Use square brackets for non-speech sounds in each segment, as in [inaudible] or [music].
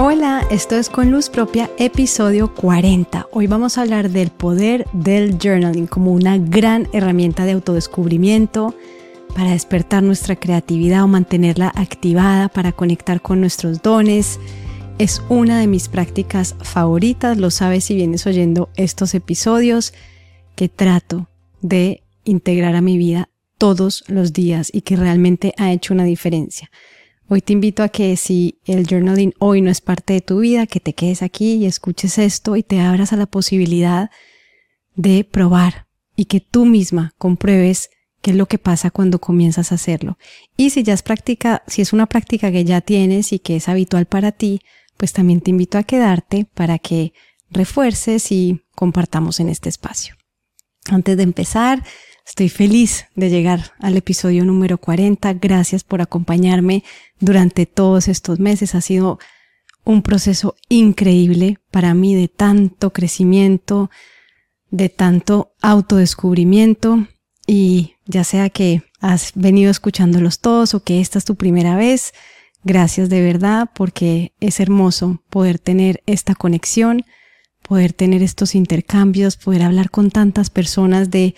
Hola, esto es Con Luz Propia, episodio 40. Hoy vamos a hablar del poder del journaling como una gran herramienta de autodescubrimiento para despertar nuestra creatividad o mantenerla activada, para conectar con nuestros dones. Es una de mis prácticas favoritas, lo sabes si vienes oyendo estos episodios, que trato de integrar a mi vida todos los días y que realmente ha hecho una diferencia. Hoy te invito a que si el journaling hoy no es parte de tu vida, que te quedes aquí y escuches esto y te abras a la posibilidad de probar y que tú misma compruebes qué es lo que pasa cuando comienzas a hacerlo. Y si ya es práctica, si es una práctica que ya tienes y que es habitual para ti, pues también te invito a quedarte para que refuerces y compartamos en este espacio. Antes de empezar, Estoy feliz de llegar al episodio número 40. Gracias por acompañarme durante todos estos meses. Ha sido un proceso increíble para mí de tanto crecimiento, de tanto autodescubrimiento y ya sea que has venido escuchándolos todos o que esta es tu primera vez, gracias de verdad porque es hermoso poder tener esta conexión, poder tener estos intercambios, poder hablar con tantas personas de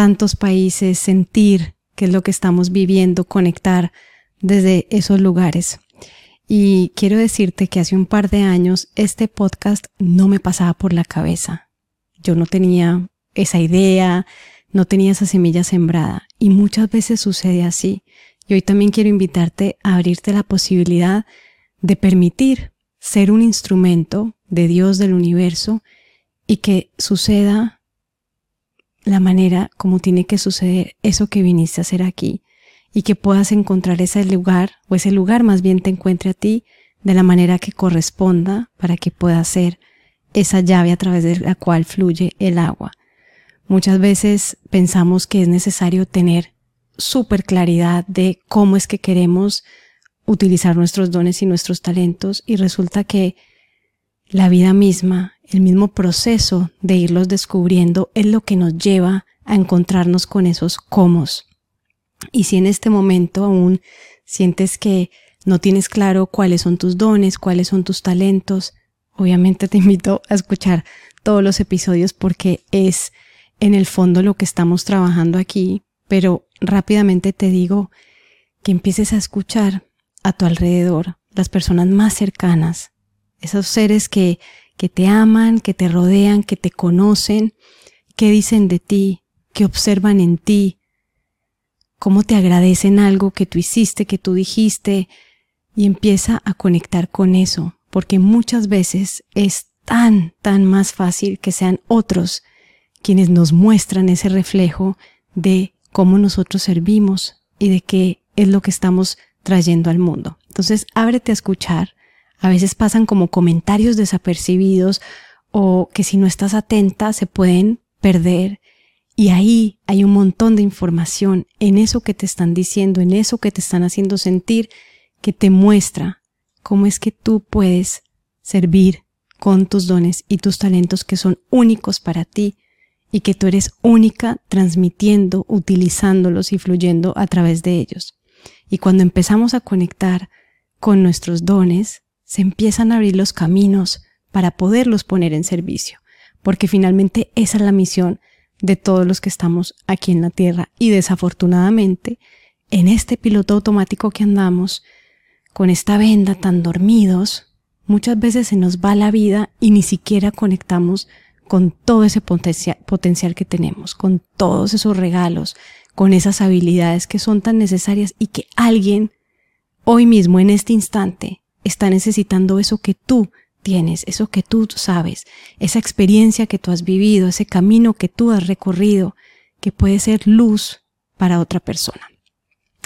tantos países, sentir qué es lo que estamos viviendo, conectar desde esos lugares. Y quiero decirte que hace un par de años este podcast no me pasaba por la cabeza. Yo no tenía esa idea, no tenía esa semilla sembrada. Y muchas veces sucede así. Y hoy también quiero invitarte a abrirte la posibilidad de permitir ser un instrumento de Dios del universo y que suceda la manera como tiene que suceder eso que viniste a hacer aquí y que puedas encontrar ese lugar o ese lugar más bien te encuentre a ti de la manera que corresponda para que pueda ser esa llave a través de la cual fluye el agua. Muchas veces pensamos que es necesario tener súper claridad de cómo es que queremos utilizar nuestros dones y nuestros talentos y resulta que la vida misma el mismo proceso de irlos descubriendo es lo que nos lleva a encontrarnos con esos comos. Y si en este momento aún sientes que no tienes claro cuáles son tus dones, cuáles son tus talentos, obviamente te invito a escuchar todos los episodios porque es en el fondo lo que estamos trabajando aquí, pero rápidamente te digo que empieces a escuchar a tu alrededor las personas más cercanas, esos seres que que te aman, que te rodean, que te conocen, qué dicen de ti, qué observan en ti, cómo te agradecen algo que tú hiciste, que tú dijiste, y empieza a conectar con eso, porque muchas veces es tan, tan más fácil que sean otros quienes nos muestran ese reflejo de cómo nosotros servimos y de qué es lo que estamos trayendo al mundo. Entonces, ábrete a escuchar, a veces pasan como comentarios desapercibidos o que si no estás atenta se pueden perder. Y ahí hay un montón de información en eso que te están diciendo, en eso que te están haciendo sentir, que te muestra cómo es que tú puedes servir con tus dones y tus talentos que son únicos para ti y que tú eres única transmitiendo, utilizándolos y fluyendo a través de ellos. Y cuando empezamos a conectar con nuestros dones, se empiezan a abrir los caminos para poderlos poner en servicio, porque finalmente esa es la misión de todos los que estamos aquí en la Tierra. Y desafortunadamente en este piloto automático que andamos, con esta venda tan dormidos, muchas veces se nos va la vida y ni siquiera conectamos con todo ese potencial, que tenemos, con todos esos regalos, con esas habilidades que son tan necesarias y que alguien hoy mismo, en este instante, está necesitando eso que tú tienes, eso que tú sabes, esa experiencia que tú has vivido, ese camino que tú has recorrido, que puede ser luz para otra persona.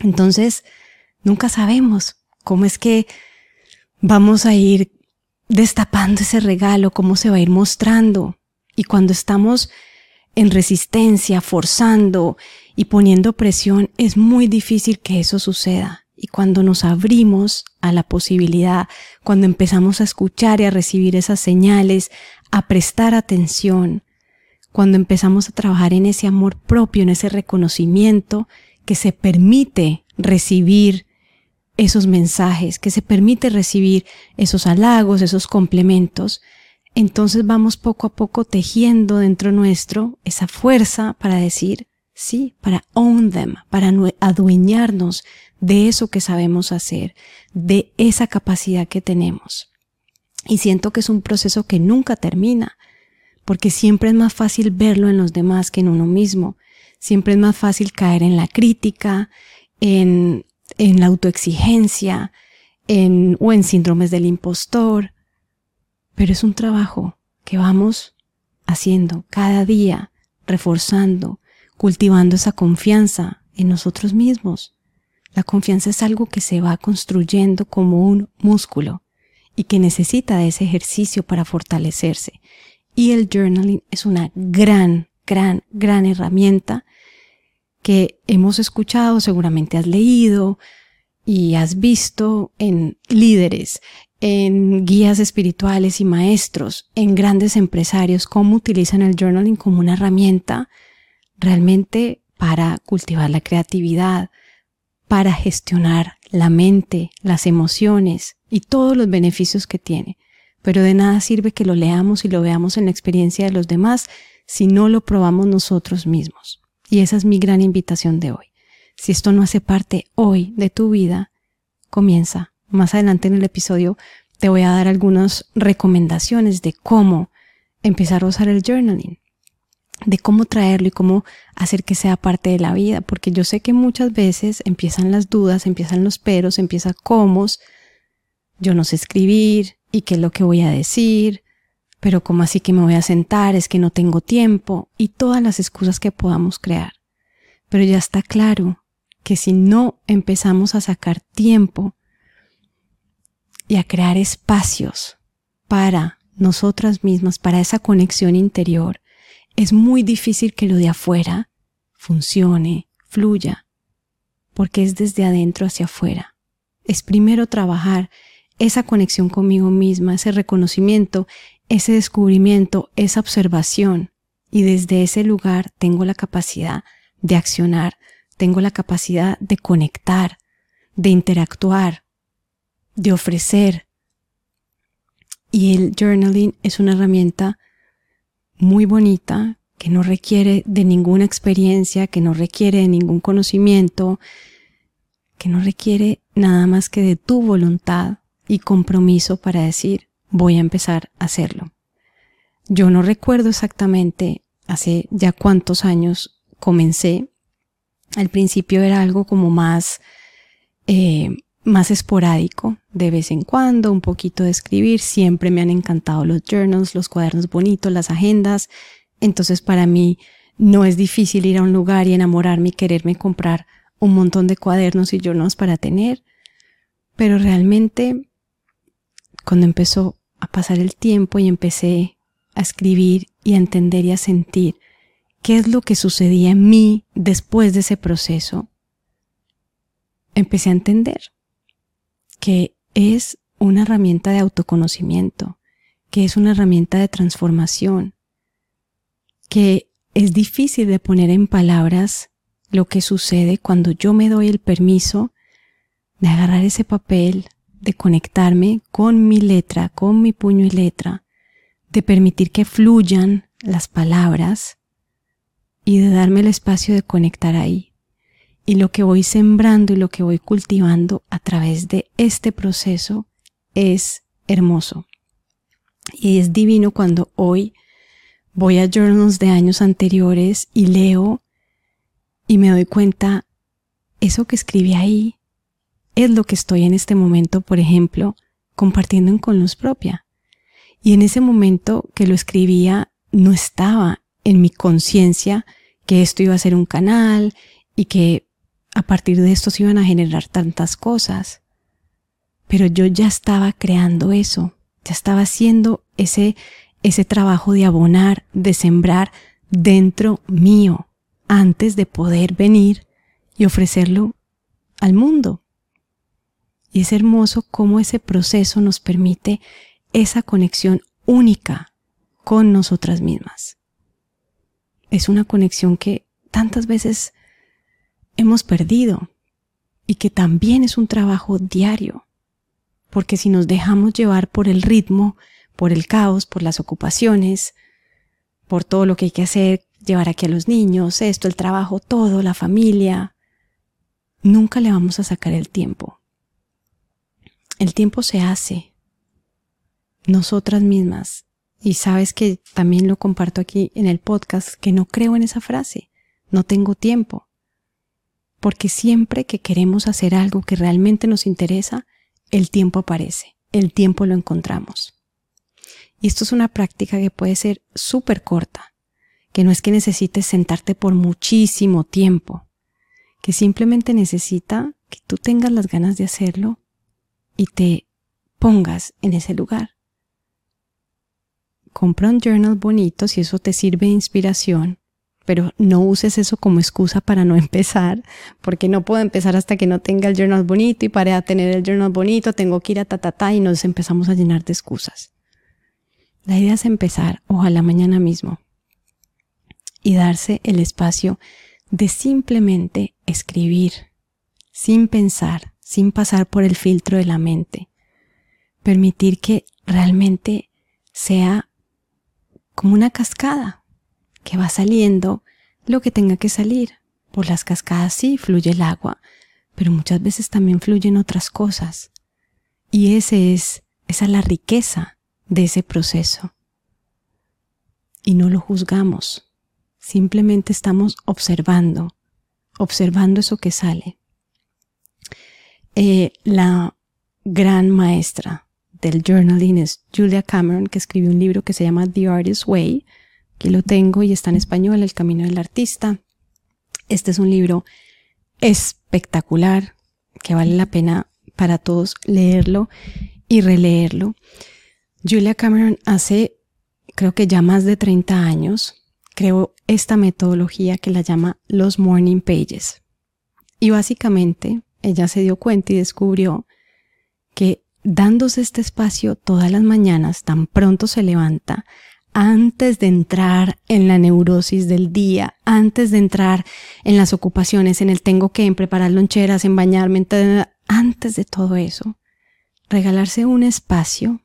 Entonces, nunca sabemos cómo es que vamos a ir destapando ese regalo, cómo se va a ir mostrando. Y cuando estamos en resistencia, forzando y poniendo presión, es muy difícil que eso suceda. Y cuando nos abrimos a la posibilidad, cuando empezamos a escuchar y a recibir esas señales, a prestar atención, cuando empezamos a trabajar en ese amor propio, en ese reconocimiento que se permite recibir esos mensajes, que se permite recibir esos halagos, esos complementos, entonces vamos poco a poco tejiendo dentro nuestro esa fuerza para decir, sí, para own them, para adueñarnos de eso que sabemos hacer, de esa capacidad que tenemos. Y siento que es un proceso que nunca termina, porque siempre es más fácil verlo en los demás que en uno mismo. Siempre es más fácil caer en la crítica, en, en la autoexigencia, en, o en síndromes del impostor. Pero es un trabajo que vamos haciendo cada día, reforzando, cultivando esa confianza en nosotros mismos. La confianza es algo que se va construyendo como un músculo y que necesita de ese ejercicio para fortalecerse. Y el journaling es una gran, gran, gran herramienta que hemos escuchado, seguramente has leído y has visto en líderes, en guías espirituales y maestros, en grandes empresarios, cómo utilizan el journaling como una herramienta realmente para cultivar la creatividad, para gestionar la mente, las emociones y todos los beneficios que tiene. Pero de nada sirve que lo leamos y lo veamos en la experiencia de los demás si no lo probamos nosotros mismos. Y esa es mi gran invitación de hoy. Si esto no hace parte hoy de tu vida, comienza. Más adelante en el episodio te voy a dar algunas recomendaciones de cómo empezar a usar el journaling de cómo traerlo y cómo hacer que sea parte de la vida, porque yo sé que muchas veces empiezan las dudas, empiezan los peros, empieza cómo, yo no sé escribir y qué es lo que voy a decir, pero cómo así que me voy a sentar, es que no tengo tiempo y todas las excusas que podamos crear. Pero ya está claro que si no empezamos a sacar tiempo y a crear espacios para nosotras mismas, para esa conexión interior, es muy difícil que lo de afuera funcione, fluya, porque es desde adentro hacia afuera. Es primero trabajar esa conexión conmigo misma, ese reconocimiento, ese descubrimiento, esa observación, y desde ese lugar tengo la capacidad de accionar, tengo la capacidad de conectar, de interactuar, de ofrecer. Y el journaling es una herramienta muy bonita, que no requiere de ninguna experiencia, que no requiere de ningún conocimiento, que no requiere nada más que de tu voluntad y compromiso para decir, voy a empezar a hacerlo. Yo no recuerdo exactamente hace ya cuántos años comencé. Al principio era algo como más eh, más esporádico, de vez en cuando, un poquito de escribir. Siempre me han encantado los journals, los cuadernos bonitos, las agendas. Entonces para mí no es difícil ir a un lugar y enamorarme y quererme comprar un montón de cuadernos y journals para tener. Pero realmente cuando empezó a pasar el tiempo y empecé a escribir y a entender y a sentir qué es lo que sucedía en mí después de ese proceso, empecé a entender que es una herramienta de autoconocimiento, que es una herramienta de transformación, que es difícil de poner en palabras lo que sucede cuando yo me doy el permiso de agarrar ese papel, de conectarme con mi letra, con mi puño y letra, de permitir que fluyan las palabras y de darme el espacio de conectar ahí y lo que voy sembrando y lo que voy cultivando a través de este proceso es hermoso. Y es divino cuando hoy voy a journals de años anteriores y leo y me doy cuenta, eso que escribí ahí es lo que estoy en este momento, por ejemplo, compartiendo con luz propia. Y en ese momento que lo escribía, no estaba en mi conciencia que esto iba a ser un canal y que a partir de esto se iban a generar tantas cosas. Pero yo ya estaba creando eso, ya estaba haciendo ese, ese trabajo de abonar, de sembrar dentro mío, antes de poder venir y ofrecerlo al mundo. Y es hermoso cómo ese proceso nos permite esa conexión única con nosotras mismas. Es una conexión que tantas veces hemos perdido, y que también es un trabajo diario, porque si nos dejamos llevar por el ritmo, por el caos, por las ocupaciones, por todo lo que hay que hacer, llevar aquí a los niños, esto, el trabajo, todo, la familia, nunca le vamos a sacar el tiempo. El tiempo se hace nosotras mismas. Y sabes que también lo comparto aquí en el podcast, que no creo en esa frase. No tengo tiempo. Porque siempre que queremos hacer algo que realmente nos interesa, el tiempo aparece, el tiempo lo encontramos. Y esto es una práctica que puede ser súper corta, que no es que necesites sentarte por muchísimo tiempo, que simplemente necesita que tú tengas las ganas de hacerlo y te pongas en ese lugar. Compra un journal bonito si eso te sirve de inspiración pero no uses eso como excusa para no [laughs] empezar, porque no puedo empezar hasta que no tenga el journal bonito y para tener el journal bonito tengo que ir a ta, ta, ta y nos empezamos a llenar de excusas. La idea es empezar, ojalá mañana mismo, y darse el espacio de simplemente escribir, sin pensar, sin pasar por el filtro de la mente. Permitir que realmente sea como una cascada, que va saliendo lo que tenga que salir. Por las cascadas sí fluye el agua, pero muchas veces también fluyen otras cosas. Y ese es, esa es la riqueza de ese proceso. Y no lo juzgamos, simplemente estamos observando, observando eso que sale. Eh, la gran maestra del journaling es Julia Cameron, que escribió un libro que se llama The Artist's Way, Aquí lo tengo y está en español, El Camino del Artista. Este es un libro espectacular que vale la pena para todos leerlo y releerlo. Julia Cameron hace, creo que ya más de 30 años, creó esta metodología que la llama los Morning Pages. Y básicamente ella se dio cuenta y descubrió que dándose este espacio todas las mañanas, tan pronto se levanta, antes de entrar en la neurosis del día, antes de entrar en las ocupaciones, en el tengo que, en preparar loncheras, en bañarme, antes de todo eso, regalarse un espacio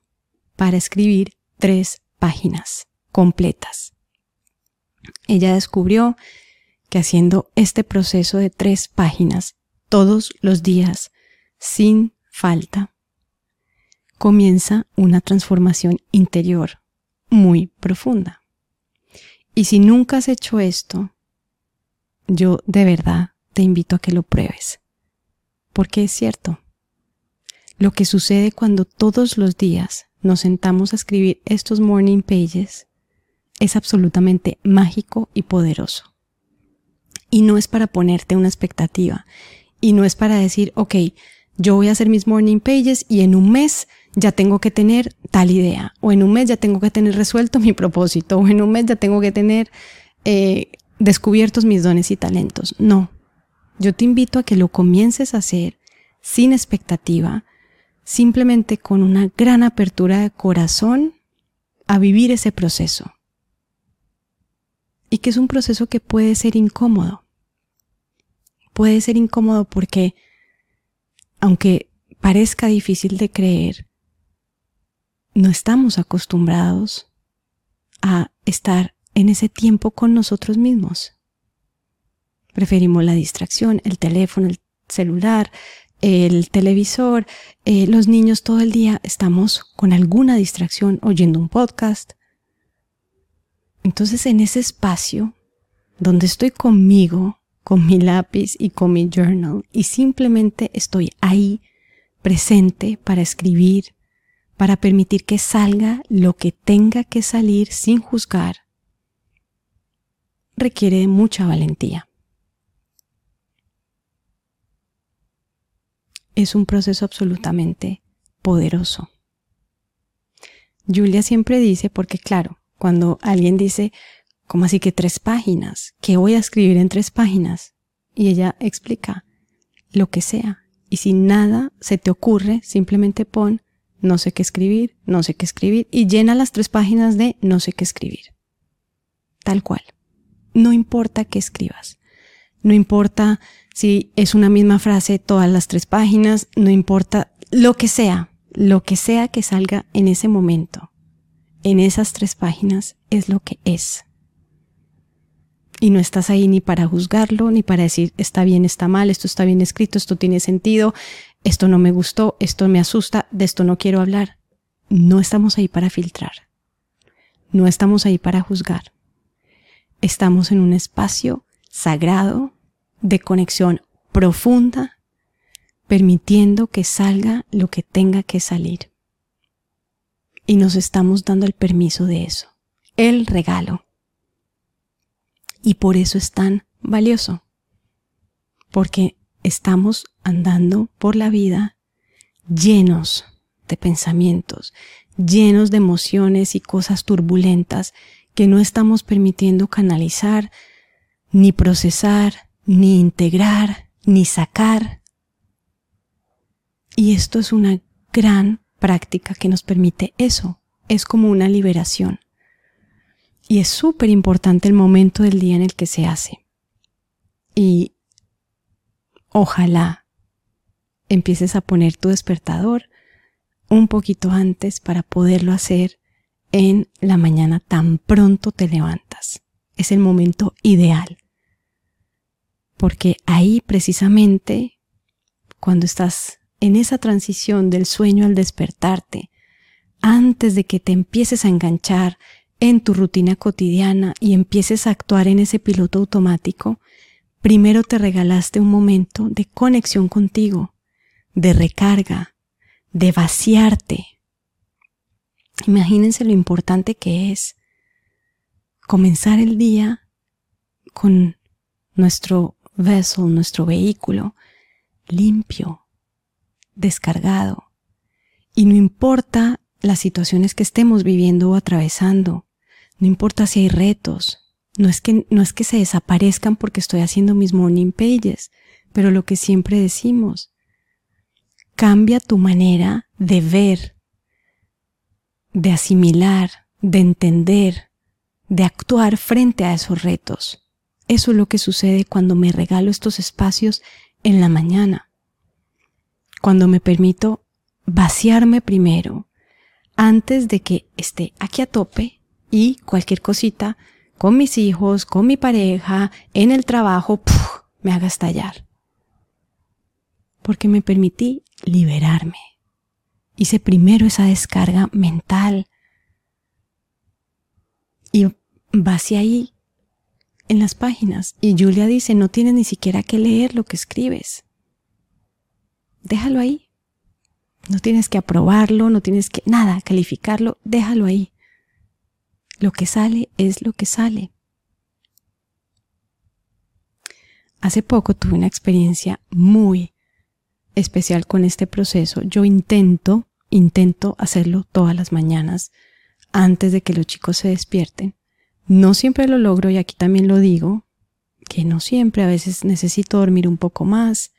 para escribir tres páginas completas. Ella descubrió que haciendo este proceso de tres páginas todos los días, sin falta, comienza una transformación interior muy profunda. Y si nunca has hecho esto, yo de verdad te invito a que lo pruebes. Porque es cierto. Lo que sucede cuando todos los días nos sentamos a escribir estos morning pages es absolutamente mágico y poderoso. Y no es para ponerte una expectativa. Y no es para decir, ok, yo voy a hacer mis morning pages y en un mes ya tengo que tener tal idea, o en un mes ya tengo que tener resuelto mi propósito, o en un mes ya tengo que tener eh, descubiertos mis dones y talentos. No, yo te invito a que lo comiences a hacer sin expectativa, simplemente con una gran apertura de corazón a vivir ese proceso. Y que es un proceso que puede ser incómodo. Puede ser incómodo porque, aunque parezca difícil de creer, no estamos acostumbrados a estar en ese tiempo con nosotros mismos. Preferimos la distracción, el teléfono, el celular, el televisor, eh, los niños todo el día estamos con alguna distracción oyendo un podcast. Entonces en ese espacio donde estoy conmigo, con mi lápiz y con mi journal y simplemente estoy ahí presente para escribir, para permitir que salga lo que tenga que salir sin juzgar, requiere mucha valentía. Es un proceso absolutamente poderoso. Julia siempre dice, porque claro, cuando alguien dice, ¿cómo así que tres páginas? ¿Qué voy a escribir en tres páginas? Y ella explica, lo que sea. Y si nada se te ocurre, simplemente pon no sé qué escribir, no sé qué escribir, y llena las tres páginas de no sé qué escribir. Tal cual. No importa qué escribas. No importa si es una misma frase todas las tres páginas, no importa lo que sea, lo que sea que salga en ese momento, en esas tres páginas, es lo que es. Y no estás ahí ni para juzgarlo, ni para decir está bien, está mal, esto está bien escrito, esto tiene sentido, esto no me gustó, esto me asusta, de esto no quiero hablar. No estamos ahí para filtrar. No estamos ahí para juzgar. Estamos en un espacio sagrado de conexión profunda, permitiendo que salga lo que tenga que salir. Y nos estamos dando el permiso de eso, el regalo. Y por eso es tan valioso, porque estamos andando por la vida llenos de pensamientos, llenos de emociones y cosas turbulentas que no estamos permitiendo canalizar, ni procesar, ni integrar, ni sacar. Y esto es una gran práctica que nos permite eso. Es como una liberación. Y es súper importante el momento del día en el que se hace. Y ojalá empieces a poner tu despertador un poquito antes para poderlo hacer en la mañana tan pronto te levantas. Es el momento ideal. Porque ahí precisamente, cuando estás en esa transición del sueño al despertarte, antes de que te empieces a enganchar en tu rutina cotidiana y empieces a actuar en ese piloto automático, primero te regalaste un momento de conexión contigo, de recarga, de vaciarte. Imagínense lo importante que es comenzar el día con nuestro vessel, nuestro vehículo limpio, descargado. Y no importa las situaciones que estemos viviendo o atravesando, no importa si hay retos, no es que, no es que se desaparezcan porque estoy haciendo mis morning pages, pero lo que siempre decimos, cambia tu manera de ver, de asimilar, de entender, de actuar frente a esos retos. Eso es lo que sucede cuando me regalo estos espacios en la mañana. Cuando me permito vaciarme primero, antes de que esté aquí a tope y cualquier cosita con mis hijos, con mi pareja, en el trabajo, me haga estallar porque me permití liberarme. Hice primero esa descarga mental y vacié ahí en las páginas. Y Julia dice, no tienes ni siquiera que leer lo que escribes. Déjalo ahí. No tienes que aprobarlo, no tienes que nada, calificarlo, déjalo ahí. Lo que sale es lo que sale. Hace poco tuve una experiencia muy especial con este proceso. Yo intento, intento hacerlo todas las mañanas antes de que los chicos se despierten. No siempre lo logro y aquí también lo digo, que no siempre, a veces necesito dormir un poco más,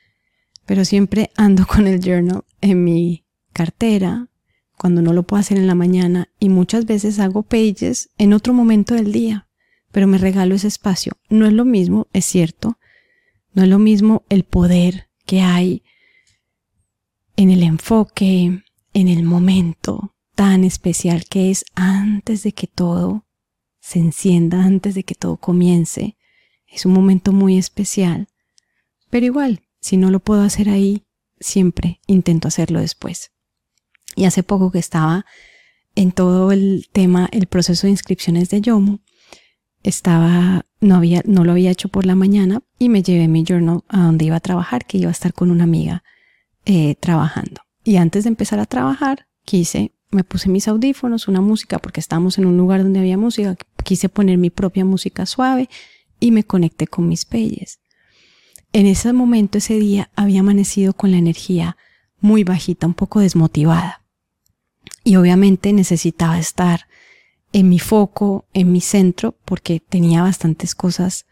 pero siempre ando [laughs] con el journal en mi cartera cuando no lo puedo hacer en la mañana y muchas veces hago pages en otro momento del día, pero me regalo ese espacio. No es lo mismo, es cierto, no es lo mismo el poder que hay en el enfoque, en el momento tan especial que es antes de que todo se encienda, antes de que todo comience. Es un momento muy especial. Pero igual, si no lo puedo hacer ahí, siempre intento hacerlo después. Y hace poco que estaba en todo el tema, el proceso de inscripciones de Yomo, estaba, no había, no lo había hecho por la mañana y me llevé mi journal a donde iba a trabajar, que iba a estar con una amiga eh, trabajando. Y antes de empezar a trabajar, quise, me puse mis audífonos, una música, porque estábamos en un lugar donde había música, quise poner mi propia música suave y me conecté con mis peyes. En ese momento, ese día, había amanecido con la energía muy bajita, un poco desmotivada. Y obviamente necesitaba estar en mi foco, en mi centro, porque tenía bastantes cosas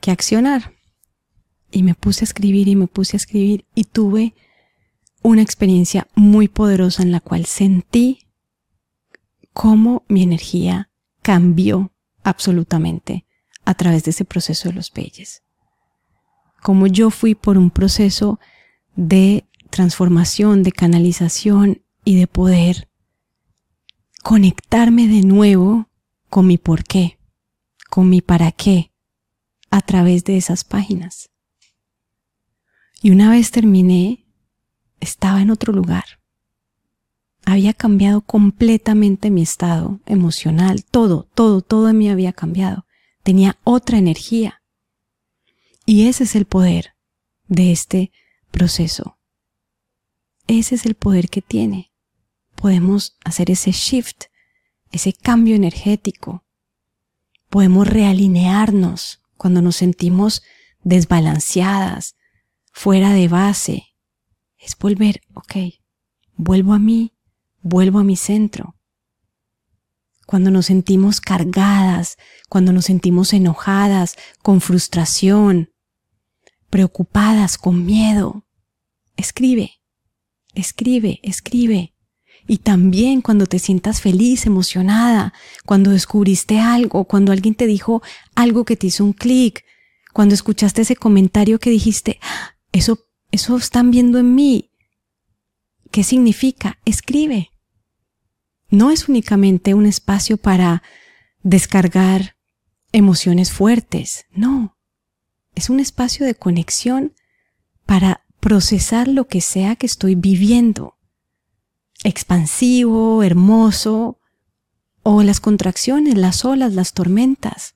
que accionar. Y me puse a escribir y me puse a escribir y tuve una experiencia muy poderosa en la cual sentí cómo mi energía cambió absolutamente a través de ese proceso de los peyes. cómo yo fui por un proceso de transformación, de canalización y de poder conectarme de nuevo con mi por qué, con mi para qué, a través de esas páginas. Y una vez terminé, estaba en otro lugar. Había cambiado completamente mi estado emocional, todo, todo, todo en mí había cambiado. Tenía otra energía. Y ese es el poder de este proceso. Ese es el poder que tiene. Podemos hacer ese shift, ese cambio energético. Podemos realinearnos cuando nos sentimos desbalanceadas, fuera de base. Es volver, ok, vuelvo a mí, vuelvo a mi centro. Cuando nos sentimos cargadas, cuando nos sentimos enojadas, con frustración, preocupadas, con miedo, escribe, escribe, escribe. Y también cuando te sientas feliz, emocionada, cuando descubriste algo, cuando alguien te dijo algo que te hizo un clic, cuando escuchaste ese comentario que dijiste, eso, eso están viendo en mí. ¿Qué significa? Escribe. No es únicamente un espacio para descargar emociones fuertes, no. Es un espacio de conexión para procesar lo que sea que estoy viviendo. Expansivo, hermoso, o las contracciones, las olas, las tormentas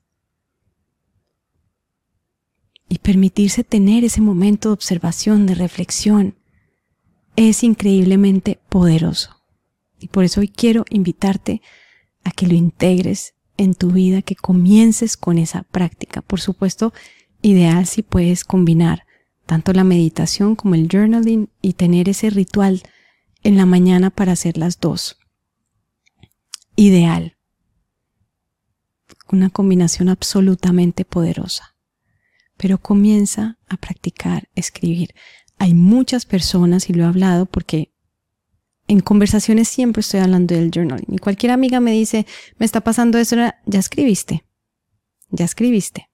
y permitirse tener ese momento de observación, de reflexión, es increíblemente poderoso. Y por eso hoy quiero invitarte a que lo integres en tu vida, que comiences con esa práctica. Por supuesto, ideal si puedes combinar tanto la meditación como el journaling y tener ese ritual en la mañana para hacer las dos. Ideal. Una combinación absolutamente poderosa pero comienza a practicar escribir. Hay muchas personas, y lo he hablado porque en conversaciones siempre estoy hablando del journaling. Y cualquier amiga me dice, me está pasando eso, ya escribiste, ya escribiste.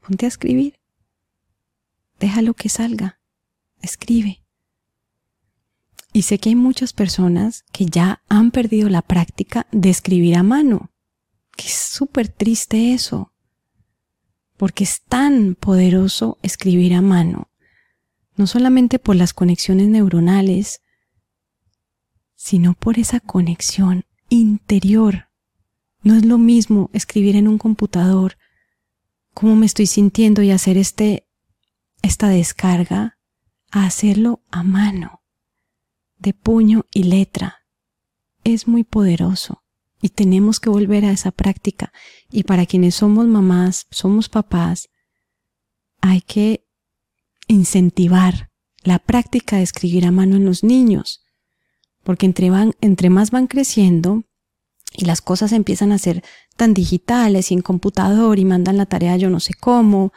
Ponte a escribir. Déjalo que salga. Escribe. Y sé que hay muchas personas que ya han perdido la práctica de escribir a mano. Que es súper triste eso porque es tan poderoso escribir a mano, no solamente por las conexiones neuronales, sino por esa conexión interior. No es lo mismo escribir en un computador cómo me estoy sintiendo y hacer este, esta descarga a hacerlo a mano, de puño y letra. Es muy poderoso. Y tenemos que volver a esa práctica. Y para quienes somos mamás, somos papás, hay que incentivar la práctica de escribir a mano en los niños. Porque entre, van, más van creciendo y las cosas empiezan a ser tan digitales y en computador y mandan la tarea yo no sé cómo,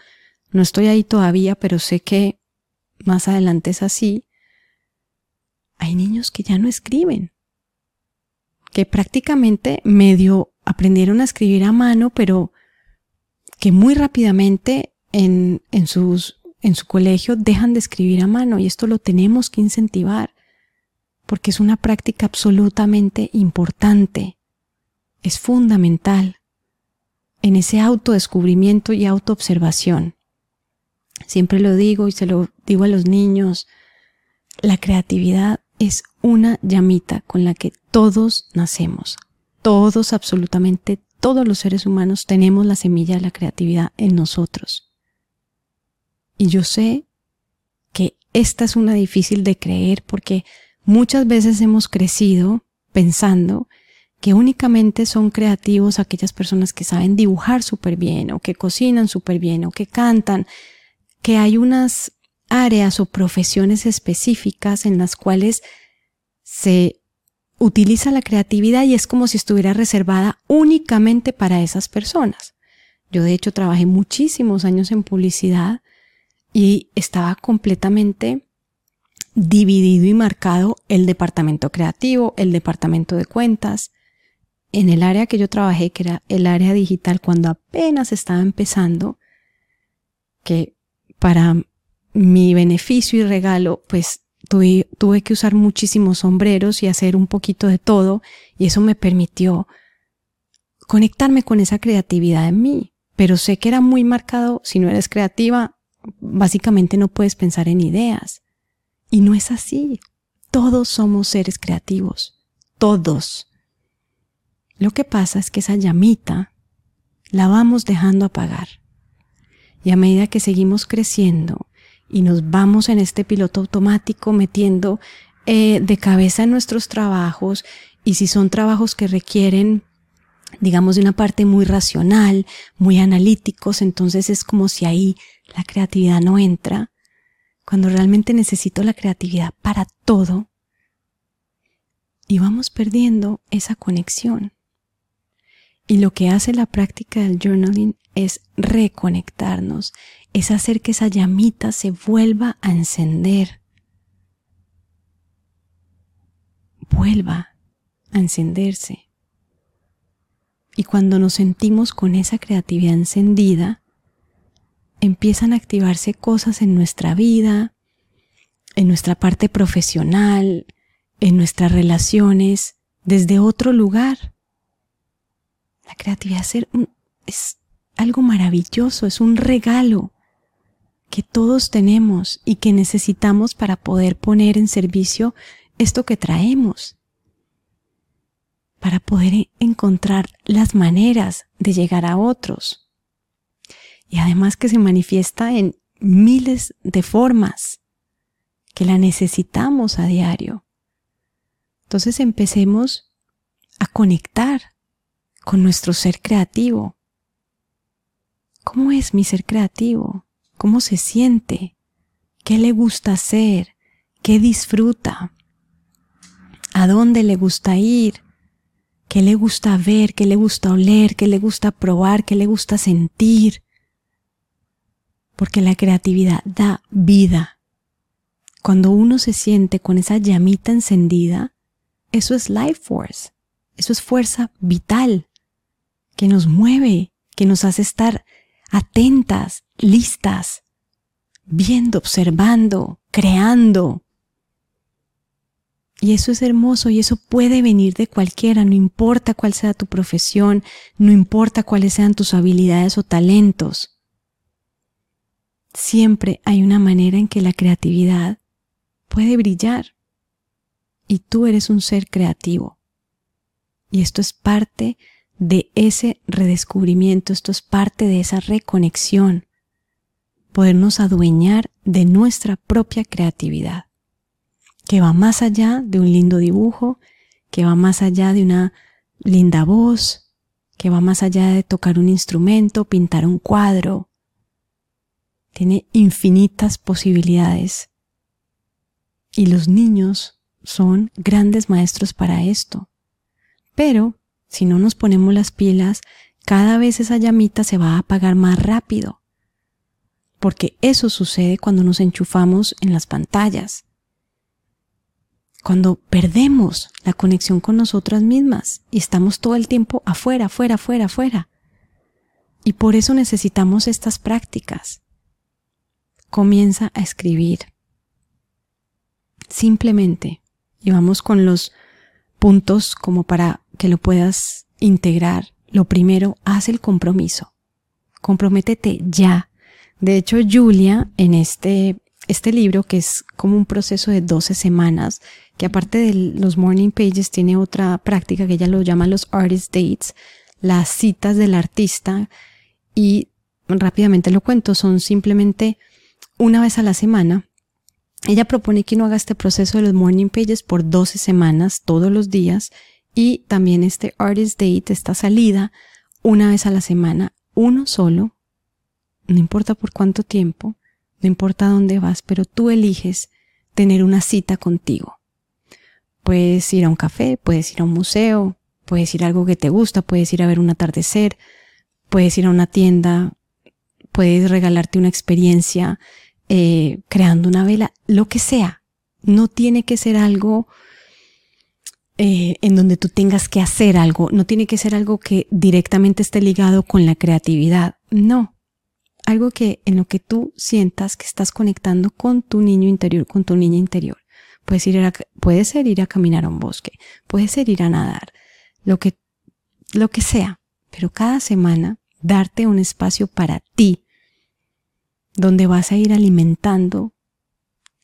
no estoy ahí todavía, pero sé que más adelante es así, hay niños que ya no escriben que prácticamente medio aprendieron a escribir a mano, pero que muy rápidamente en, en, sus, en su colegio dejan de escribir a mano y esto lo tenemos que incentivar porque es una práctica absolutamente importante, es fundamental en ese autodescubrimiento y autoobservación. Siempre lo digo y se lo digo a los niños, la creatividad es una llamita con la que todos nacemos. Todos, absolutamente todos los seres humanos tenemos la semilla de la creatividad en nosotros. Y yo sé que esta es una difícil de creer porque muchas veces hemos crecido pensando que únicamente son creativos aquellas personas que saben dibujar súper bien o que cocinan súper bien o que cantan, que hay unas áreas o profesiones específicas en las cuales se utiliza la creatividad y es como si estuviera reservada únicamente para esas personas. Yo de hecho trabajé muchísimos años en publicidad y estaba completamente dividido y marcado el departamento creativo, el departamento de cuentas. En el área que yo trabajé, que era el área digital, cuando apenas estaba empezando, que para mi beneficio y regalo, pues tuve, tuve que usar muchísimos sombreros y hacer un poquito de todo y eso me permitió conectarme con esa creatividad en mí. Pero sé que era muy marcado, si no eres creativa, básicamente no puedes pensar en ideas. Y no es así. Todos somos seres creativos. Todos. Lo que pasa es que esa llamita la vamos dejando apagar. Y a medida que seguimos creciendo y nos vamos en este piloto automático metiendo eh, de cabeza en nuestros trabajos y si son trabajos que requieren digamos de una parte muy racional, muy analíticos, entonces es como si ahí la creatividad no entra, cuando realmente necesito la creatividad para todo, y vamos perdiendo esa conexión. Y lo que hace la práctica del journaling es reconectarnos, es hacer que esa llamita se vuelva a encender. Vuelva a encenderse. Y cuando nos sentimos con esa creatividad encendida, empiezan a activarse cosas en nuestra vida, en nuestra parte profesional, en nuestras relaciones, desde otro lugar. La creatividad es algo maravilloso, es un regalo que todos tenemos y que necesitamos para poder poner en servicio esto que traemos para poder encontrar las maneras de llegar a otros. Y además que se manifiesta en miles de formas que la necesitamos a diario. Entonces empecemos a conectar con nuestro ser creativo. ¿Cómo es mi ser creativo? ¿Cómo se siente? ¿Qué le gusta hacer? ¿Qué disfruta? ¿A dónde le gusta ir? qué le gusta ver, qué le gusta oler, qué le gusta probar, qué le gusta sentir. Porque la creatividad da vida. Cuando uno se siente con esa llamita encendida, eso es life force, eso es fuerza vital, que nos mueve, que nos hace estar atentas, listas, viendo, observando, creando, y eso es hermoso y eso puede venir de cualquiera, no importa cuál sea tu profesión, no importa cuáles sean tus habilidades o talentos. Siempre hay una manera en que la creatividad puede brillar. Y tú eres un ser creativo. Y esto es parte de ese redescubrimiento, esto es parte de esa reconexión, podernos adueñar de nuestra propia creatividad que va más allá de un lindo dibujo, que va más allá de una linda voz, que va más allá de tocar un instrumento, pintar un cuadro. Tiene infinitas posibilidades. Y los niños son grandes maestros para esto. Pero, si no nos ponemos las pilas, cada vez esa llamita se va a apagar más rápido. Porque eso sucede cuando nos enchufamos en las pantallas cuando perdemos la conexión con nosotras mismas y estamos todo el tiempo afuera, afuera, afuera, afuera. Y por eso necesitamos estas prácticas. Comienza a escribir. Simplemente. Y vamos con los puntos como para que lo puedas integrar. Lo primero, haz el compromiso. Comprométete ya. De hecho, Julia, en este, este libro, que es como un proceso de 12 semanas, que aparte de los morning pages tiene otra práctica que ella lo llama los artist dates, las citas del artista y rápidamente lo cuento, son simplemente una vez a la semana. Ella propone que uno haga este proceso de los morning pages por 12 semanas, todos los días, y también este artist date, esta salida, una vez a la semana, uno solo, no importa por cuánto tiempo, no importa dónde vas, pero tú eliges tener una cita contigo. Puedes ir a un café, puedes ir a un museo, puedes ir a algo que te gusta, puedes ir a ver un atardecer, puedes ir a una tienda, puedes regalarte una experiencia eh, creando una vela, lo que sea. No tiene que ser algo eh, en donde tú tengas que hacer algo, no tiene que ser algo que directamente esté ligado con la creatividad. No, algo que en lo que tú sientas que estás conectando con tu niño interior, con tu niña interior. Puedes ir a, puede ser ir a caminar a un bosque, puede ser ir a nadar, lo que, lo que sea, pero cada semana darte un espacio para ti, donde vas a ir alimentando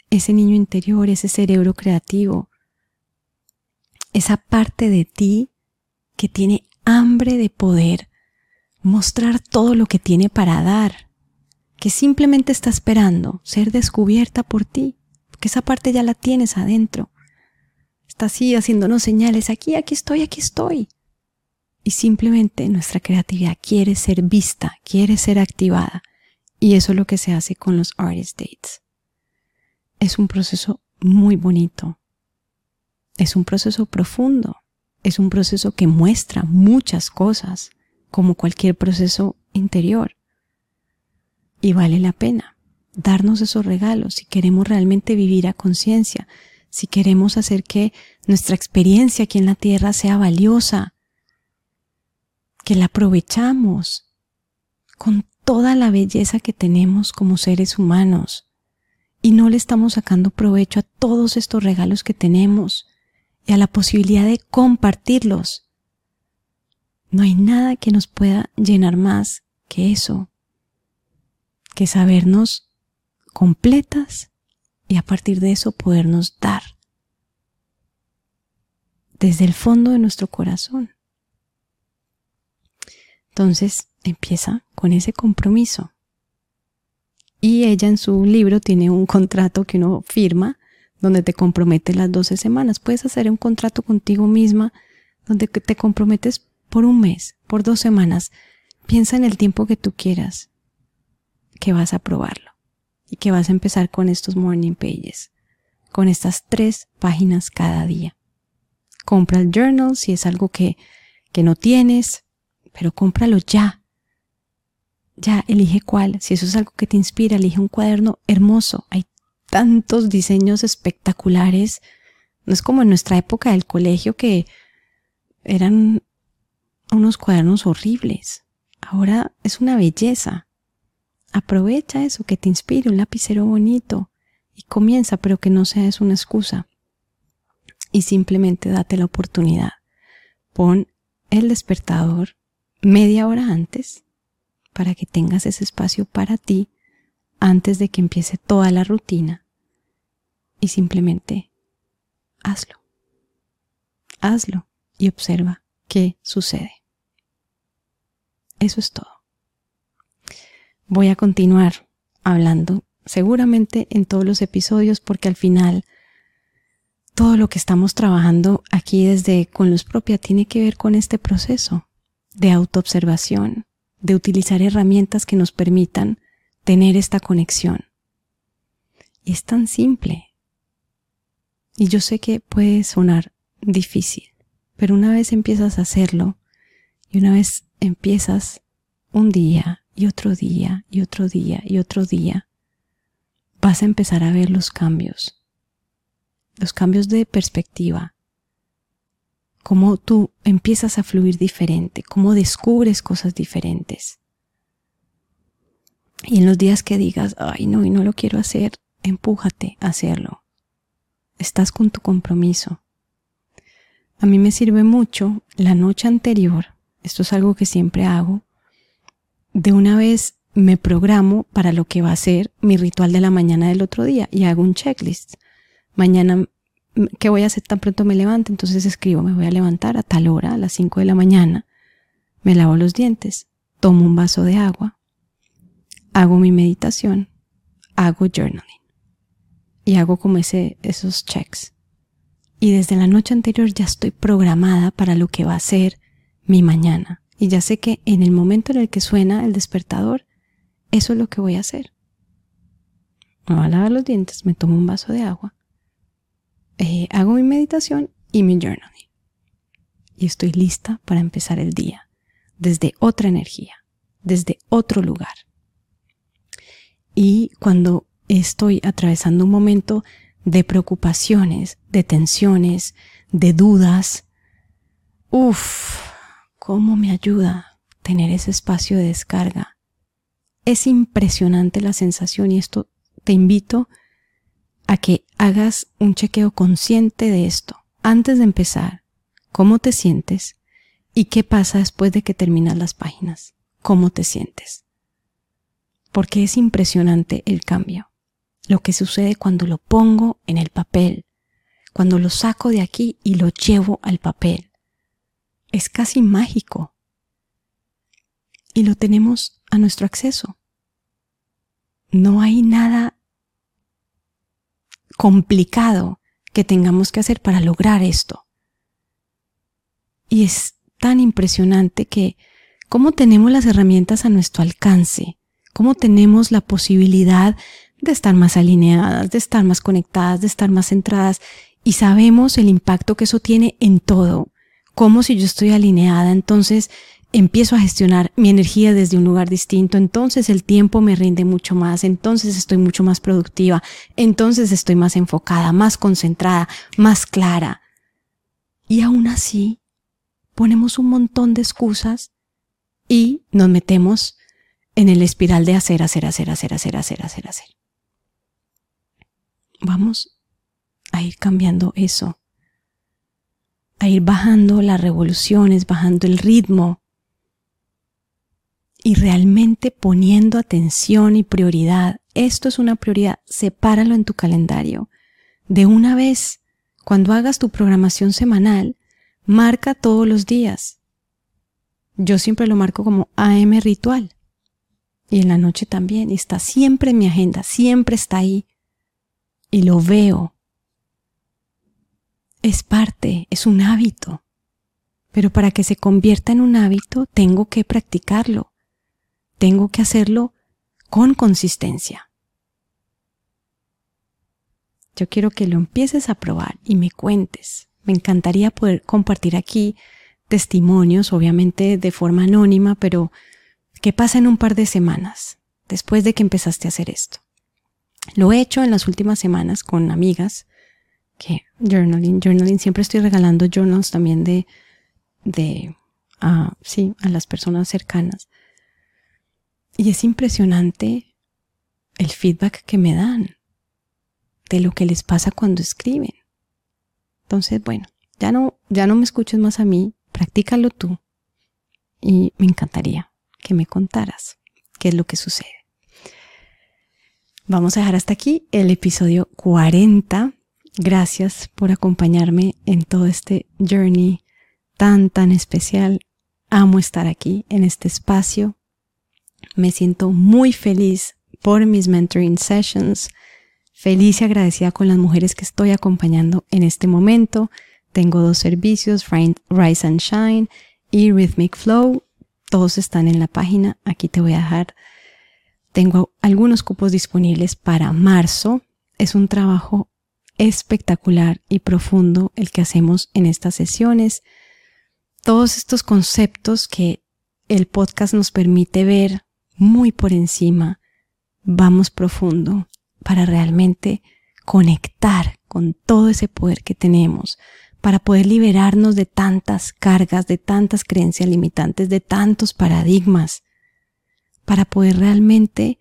ese niño interior, ese cerebro creativo, esa parte de ti que tiene hambre de poder mostrar todo lo que tiene para dar, que simplemente está esperando ser descubierta por ti, porque esa parte ya la tienes adentro. Está así haciéndonos señales, aquí, aquí estoy, aquí estoy. Y simplemente nuestra creatividad quiere ser vista, quiere ser activada. Y eso es lo que se hace con los artist dates. Es un proceso muy bonito. Es un proceso profundo. Es un proceso que muestra muchas cosas, como cualquier proceso interior. Y vale la pena darnos esos regalos si queremos realmente vivir a conciencia, si queremos hacer que nuestra experiencia aquí en la tierra sea valiosa, que la aprovechamos con toda la belleza que tenemos como seres humanos y no le estamos sacando provecho a todos estos regalos que tenemos y a la posibilidad de compartirlos. No hay nada que nos pueda llenar más que eso, que sabernos completas y a partir de eso podernos dar desde el fondo de nuestro corazón. Entonces empieza con ese compromiso. Y ella en su libro tiene un contrato que uno firma donde te compromete las 12 semanas. Puedes hacer un contrato contigo misma donde te comprometes por un mes, por dos semanas. Piensa en el tiempo que tú quieras que vas a probarlo y que vas a empezar con estos morning pages, con estas tres páginas cada día. Compra el journal si es algo que, que no tienes, pero cómpralo ya. Ya, elige cuál. Si eso es algo que te inspira, elige un cuaderno hermoso. Hay tantos diseños espectaculares. No es como en nuestra época del colegio que eran unos cuadernos horribles. Ahora es una belleza. Aprovecha eso, que te inspire un lapicero bonito y comienza, pero que no sea eso una excusa. Y simplemente date la oportunidad. Pon el despertador media hora antes para que tengas ese espacio para ti antes de que empiece toda la rutina y simplemente hazlo. Hazlo y observa qué sucede. Eso es todo. Voy a continuar hablando seguramente en todos los episodios porque al final todo lo que estamos trabajando aquí desde con luz propia tiene que ver con este proceso de autoobservación, de utilizar herramientas que nos permitan tener esta conexión. Y es tan simple. Y yo sé que puede sonar difícil, pero una vez empiezas a hacerlo y una vez empiezas un día y otro día y otro día y otro día, vas a empezar a ver los cambios, los cambios de perspectiva, cómo tú empiezas a fluir diferente, cómo descubres cosas diferentes. Y en los días que digas, ay no, y no lo quiero hacer, empújate a hacerlo. Estás con tu compromiso. A mí me sirve mucho la noche anterior, esto es algo que siempre hago, de una vez me programo para lo que va a ser mi ritual de la mañana del otro día y hago un checklist. Mañana ¿qué voy a hacer tan pronto me levante? Entonces escribo, me voy a levantar a tal hora, a las 5 de la mañana, me lavo los dientes, tomo un vaso de agua, hago mi meditación, hago journaling y hago como ese, esos checks. Y desde la noche anterior ya estoy programada para lo que va a ser mi mañana. Y ya sé que en el momento en el que suena el despertador, eso es lo que voy a hacer. Me voy a lavar los dientes, me tomo un vaso de agua, eh, hago mi meditación y mi journaling. Y estoy lista para empezar el día desde otra energía, desde otro lugar. Y cuando estoy atravesando un momento de preocupaciones, de tensiones, de dudas, uff, cómo me ayuda tener ese espacio de descarga, Es impresionante la sensación y esto te invito a que hagas un chequeo consciente de esto antes de empezar. ¿Cómo te sientes? ¿Y qué pasa después de que terminas las páginas? ¿Cómo te sientes? Porque es impresionante el cambio. Lo que sucede cuando lo pongo en el papel, cuando lo saco de aquí y lo llevo al papel. Es casi mágico. Y lo tenemos a nuestro acceso. No hay nada complicado que tengamos que hacer para lograr esto. Y es tan impresionante que cómo tenemos las herramientas a nuestro alcance, cómo tenemos la posibilidad de estar más alineadas, de estar más conectadas, de estar más centradas y sabemos el impacto que eso tiene en todo. Como si yo estoy alineada, entonces empiezo a gestionar mi energía desde un lugar distinto, entonces el tiempo me rinde mucho más, entonces estoy mucho más productiva, entonces estoy más enfocada, más concentrada, más clara. Y aún así, ponemos un montón de excusas y nos metemos en el espiral de hacer, hacer, hacer, hacer, hacer, hacer, hacer, hacer. Vamos a ir cambiando eso, a ir bajando las revoluciones, bajando el ritmo, y realmente poniendo atención y prioridad. Esto es una prioridad, sepáralo en tu calendario. De una vez, cuando hagas tu programación semanal, marca todos los días. Yo siempre lo marco como AM ritual. Y en la noche también. Y está siempre en mi agenda, siempre está ahí. Y lo veo. Es parte, es un hábito. Pero para que se convierta en un hábito, tengo que practicarlo tengo que hacerlo con consistencia. Yo quiero que lo empieces a probar y me cuentes. Me encantaría poder compartir aquí testimonios, obviamente de forma anónima, pero ¿qué pasa en un par de semanas después de que empezaste a hacer esto? Lo he hecho en las últimas semanas con amigas que journaling, journaling, siempre estoy regalando journals también de, de, ah, sí, a las personas cercanas. Y es impresionante el feedback que me dan de lo que les pasa cuando escriben. Entonces, bueno, ya no, ya no me escuches más a mí, practícalo tú. Y me encantaría que me contaras qué es lo que sucede. Vamos a dejar hasta aquí el episodio 40. Gracias por acompañarme en todo este journey tan, tan especial. Amo estar aquí en este espacio me siento muy feliz por mis mentoring sessions, feliz y agradecida con las mujeres que estoy acompañando en este momento. Tengo dos servicios, Rise and Shine y Rhythmic Flow. Todos están en la página. Aquí te voy a dejar. Tengo algunos cupos disponibles para marzo. Es un trabajo espectacular y profundo el que hacemos en estas sesiones. Todos estos conceptos que el podcast nos permite ver muy por encima, vamos profundo para realmente conectar con todo ese poder que tenemos, para poder liberarnos de tantas cargas, de tantas creencias limitantes, de tantos paradigmas, para poder realmente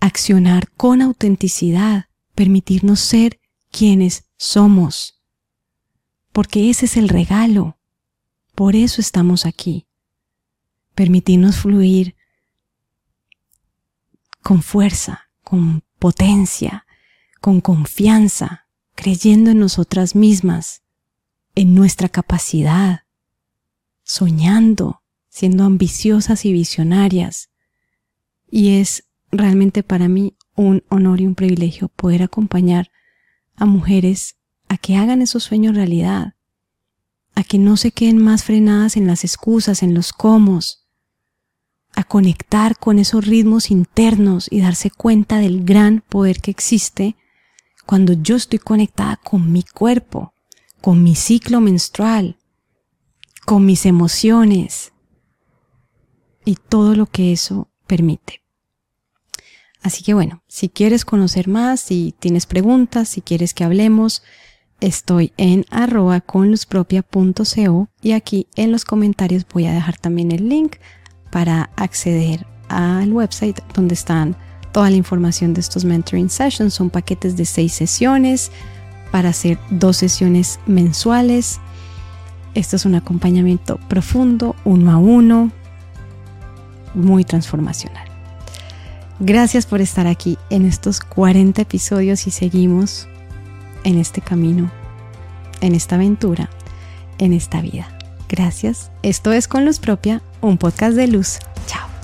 accionar con autenticidad, permitirnos ser quienes somos. Porque ese es el regalo. Por eso estamos aquí. Permitirnos fluir con fuerza, con potencia, con confianza, creyendo en nosotras mismas, en nuestra capacidad, soñando, siendo ambiciosas y visionarias. Y es realmente para mí un honor y un privilegio poder acompañar a mujeres a que hagan esos sueños realidad, a que no se queden más frenadas en las excusas, en los cómo, a conectar con esos ritmos internos y darse cuenta del gran poder que existe cuando yo estoy conectada con mi cuerpo, con mi ciclo menstrual, con mis emociones y todo lo que eso permite. Así que bueno, si quieres conocer más, si tienes preguntas, si quieres que hablemos, estoy en arroba y aquí en los comentarios voy a dejar también el link para acceder al website donde están toda la información de estos mentoring sessions. Son paquetes de seis sesiones para hacer dos sesiones mensuales. Esto es un acompañamiento profundo, uno a uno, muy transformacional. Gracias por estar aquí en estos 40 episodios y seguimos en este camino, en esta aventura, en esta vida. Gracias. Esto es Con Luz Propia, un podcast de luz. Chao.